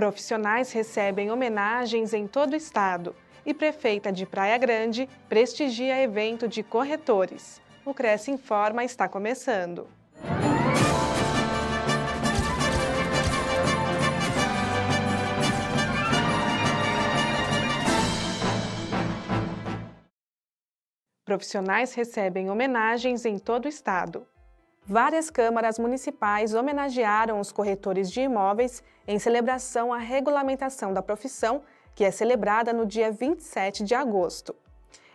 Profissionais recebem homenagens em todo o estado e prefeita de Praia Grande prestigia evento de corretores. O Cresce Informa está começando. Profissionais recebem homenagens em todo o estado. Várias câmaras municipais homenagearam os corretores de imóveis em celebração à regulamentação da profissão, que é celebrada no dia 27 de agosto.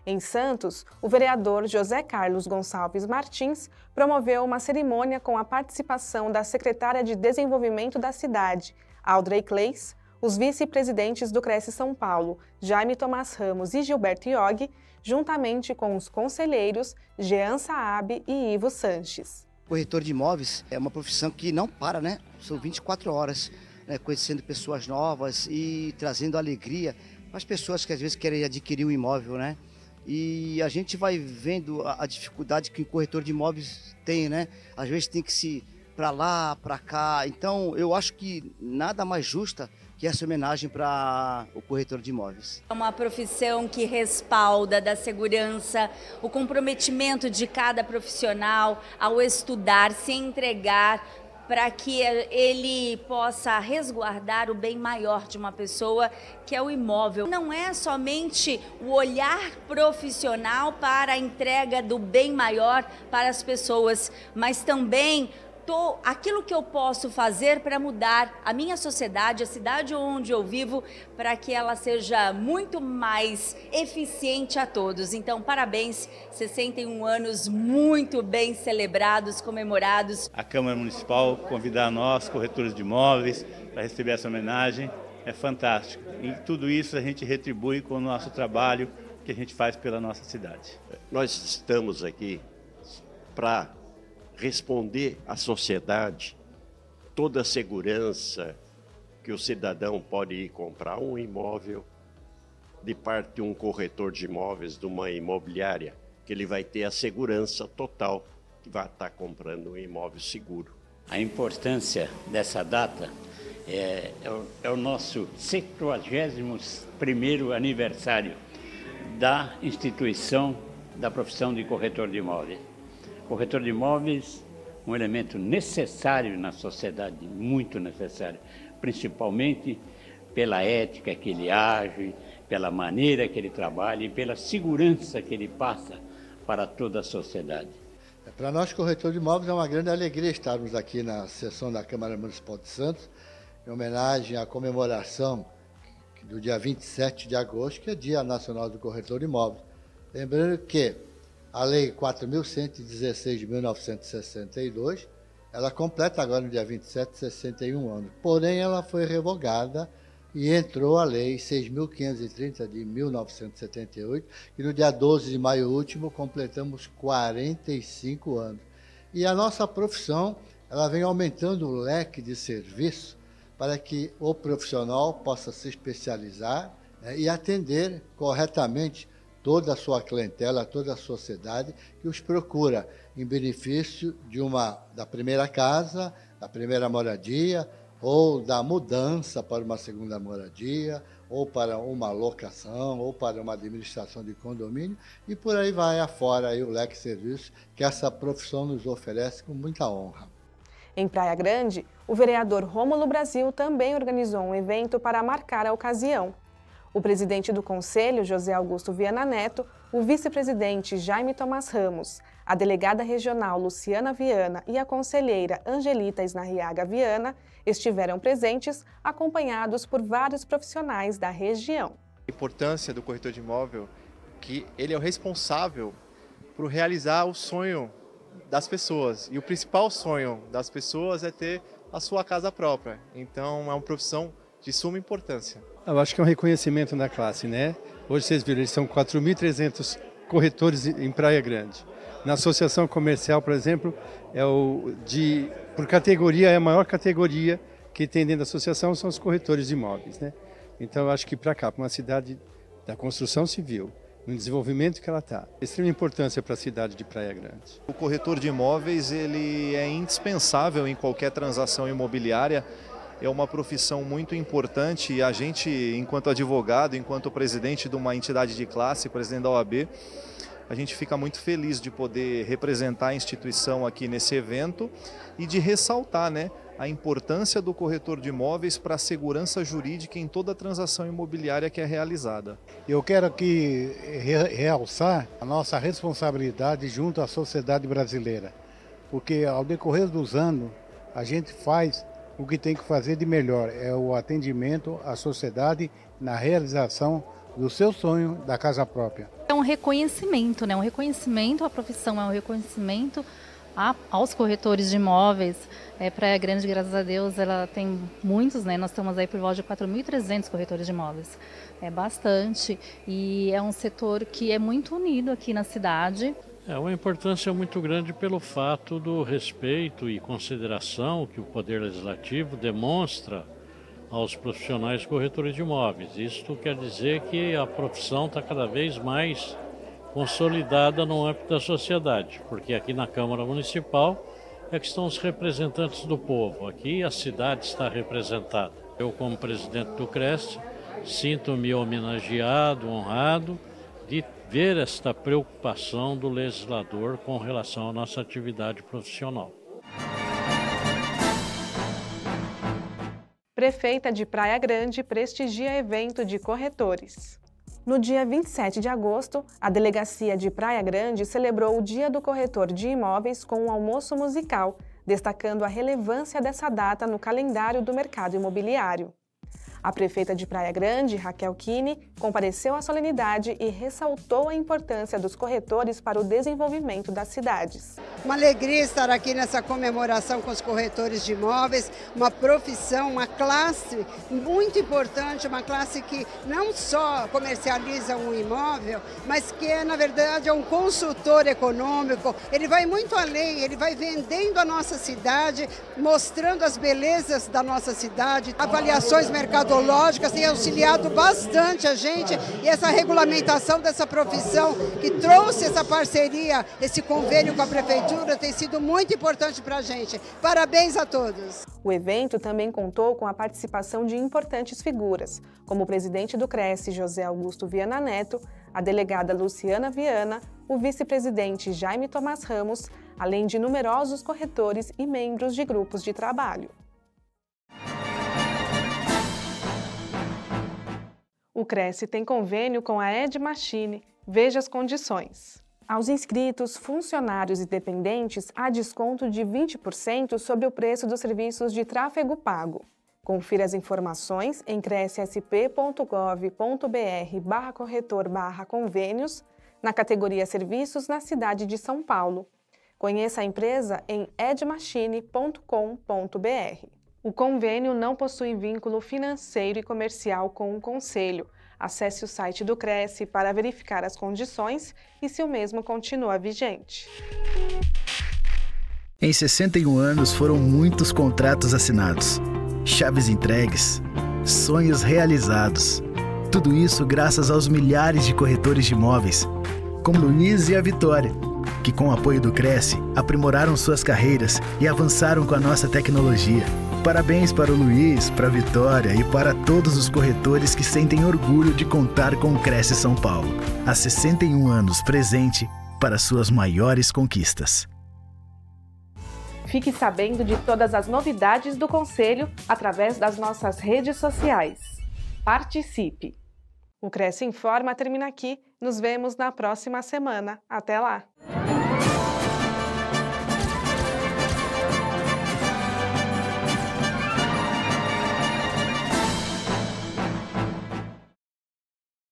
Em Santos, o vereador José Carlos Gonçalves Martins promoveu uma cerimônia com a participação da secretária de Desenvolvimento da cidade, Audrey Clays, os vice-presidentes do Cresce São Paulo, Jaime Tomás Ramos e Gilberto Iog, juntamente com os conselheiros Jean Saab e Ivo Sanches. Corretor de imóveis é uma profissão que não para, né? São 24 horas, né? conhecendo pessoas novas e trazendo alegria para as pessoas que às vezes querem adquirir um imóvel, né? E a gente vai vendo a, a dificuldade que o corretor de imóveis tem, né? Às vezes tem que se para lá, para cá. Então, eu acho que nada mais justa que essa homenagem para o corretor de imóveis. É uma profissão que respalda da segurança, o comprometimento de cada profissional ao estudar, se entregar para que ele possa resguardar o bem maior de uma pessoa, que é o imóvel. Não é somente o olhar profissional para a entrega do bem maior para as pessoas, mas também tô, aquilo que eu posso fazer para mudar a minha sociedade, a cidade onde eu vivo, para que ela seja muito mais eficiente a todos. Então, parabéns, 61 anos muito bem celebrados, comemorados. A Câmara Municipal convidar nós, corretores de imóveis, para receber essa homenagem é fantástico. E tudo isso a gente retribui com o nosso trabalho que a gente faz pela nossa cidade. Nós estamos aqui para responder à sociedade toda a segurança que o cidadão pode ir comprar um imóvel de parte de um corretor de imóveis, de uma imobiliária, que ele vai ter a segurança total que vai estar comprando um imóvel seguro. A importância dessa data é, é, o, é o nosso 71 aniversário da instituição da profissão de corretor de imóveis. Corretor de imóveis, um elemento necessário na sociedade, muito necessário, principalmente pela ética que ele age, pela maneira que ele trabalha e pela segurança que ele passa para toda a sociedade. É, para nós, corretor de imóveis, é uma grande alegria estarmos aqui na sessão da Câmara Municipal de Santos, em homenagem à comemoração do dia 27 de agosto, que é Dia Nacional do Corretor de Imóveis. Lembrando que a Lei 4.116 de 1962, ela completa agora no dia 27, 61 anos. Porém, ela foi revogada e entrou a Lei 6.530 de 1978, e no dia 12 de maio último completamos 45 anos. E a nossa profissão, ela vem aumentando o leque de serviço para que o profissional possa se especializar né, e atender corretamente toda a sua clientela, toda a sociedade que os procura em benefício de uma da primeira casa, da primeira moradia ou da mudança para uma segunda moradia, ou para uma locação, ou para uma administração de condomínio, e por aí vai afora aí o leque de serviços que essa profissão nos oferece com muita honra. Em Praia Grande, o vereador Rômulo Brasil também organizou um evento para marcar a ocasião o presidente do Conselho, José Augusto Viana Neto, o vice-presidente Jaime Tomás Ramos, a delegada regional Luciana Viana e a conselheira Angelita Snarriaga Viana estiveram presentes, acompanhados por vários profissionais da região. A importância do corretor de imóvel que ele é o responsável por realizar o sonho das pessoas. E o principal sonho das pessoas é ter a sua casa própria. Então é uma profissão de suma importância. Eu acho que é um reconhecimento na classe, né? Hoje vocês viram, eles são 4.300 corretores em Praia Grande. Na associação comercial, por exemplo, é o de por categoria é a maior categoria que tem dentro da associação são os corretores de imóveis, né? Então eu acho que para cá, para uma cidade da construção civil, no desenvolvimento que ela está. Extrema importância para a cidade de Praia Grande. O corretor de imóveis ele é indispensável em qualquer transação imobiliária é uma profissão muito importante e a gente, enquanto advogado, enquanto presidente de uma entidade de classe, presidente da OAB, a gente fica muito feliz de poder representar a instituição aqui nesse evento e de ressaltar né, a importância do corretor de imóveis para a segurança jurídica em toda transação imobiliária que é realizada. Eu quero aqui realçar a nossa responsabilidade junto à sociedade brasileira, porque ao decorrer dos anos a gente faz o que tem que fazer de melhor, é o atendimento à sociedade na realização do seu sonho da casa própria. É um reconhecimento, né? Um reconhecimento à profissão, é um reconhecimento a, aos corretores de imóveis. É, Praia Grande, graças a Deus, ela tem muitos, né? Nós estamos aí por volta de 4.300 corretores de imóveis. É bastante e é um setor que é muito unido aqui na cidade. É uma importância muito grande pelo fato do respeito e consideração que o Poder Legislativo demonstra aos profissionais corretores de imóveis. Isto quer dizer que a profissão está cada vez mais consolidada no âmbito da sociedade, porque aqui na Câmara Municipal é que estão os representantes do povo. Aqui a cidade está representada. Eu, como presidente do CREST, sinto-me homenageado, honrado de ver esta preocupação do legislador com relação à nossa atividade profissional. Prefeita de Praia Grande prestigia evento de corretores. No dia 27 de agosto, a Delegacia de Praia Grande celebrou o Dia do Corretor de Imóveis com um almoço musical, destacando a relevância dessa data no calendário do mercado imobiliário. A prefeita de Praia Grande, Raquel Kine, compareceu à solenidade e ressaltou a importância dos corretores para o desenvolvimento das cidades. Uma alegria estar aqui nessa comemoração com os corretores de imóveis, uma profissão, uma classe muito importante, uma classe que não só comercializa um imóvel, mas que é, na verdade, é um consultor econômico. Ele vai muito além, ele vai vendendo a nossa cidade, mostrando as belezas da nossa cidade, avaliações mercadológicas odontológicas tem auxiliado bastante a gente e essa regulamentação dessa profissão que trouxe essa parceria, esse convênio com a prefeitura tem sido muito importante para a gente. Parabéns a todos. O evento também contou com a participação de importantes figuras, como o presidente do Cresce, José Augusto Viana Neto, a delegada Luciana Viana, o vice-presidente Jaime Tomás Ramos, além de numerosos corretores e membros de grupos de trabalho. O Cresce tem convênio com a Ed Machine. Veja as condições. Aos inscritos, funcionários e dependentes, há desconto de 20% sobre o preço dos serviços de tráfego pago. Confira as informações em crescsp.gov.br barra corretor barra convênios, na categoria Serviços na cidade de São Paulo. Conheça a empresa em edmachine.com.br. O convênio não possui vínculo financeiro e comercial com o Conselho. Acesse o site do Cresce para verificar as condições e se o mesmo continua vigente. Em 61 anos foram muitos contratos assinados, chaves entregues, sonhos realizados. Tudo isso graças aos milhares de corretores de imóveis, como Luiz e a Vitória, que com o apoio do Cresce aprimoraram suas carreiras e avançaram com a nossa tecnologia Parabéns para o Luiz, para a Vitória e para todos os corretores que sentem orgulho de contar com o Cresce São Paulo. Há 61 anos presente para suas maiores conquistas. Fique sabendo de todas as novidades do Conselho através das nossas redes sociais. Participe! O Cresce Informa termina aqui. Nos vemos na próxima semana. Até lá!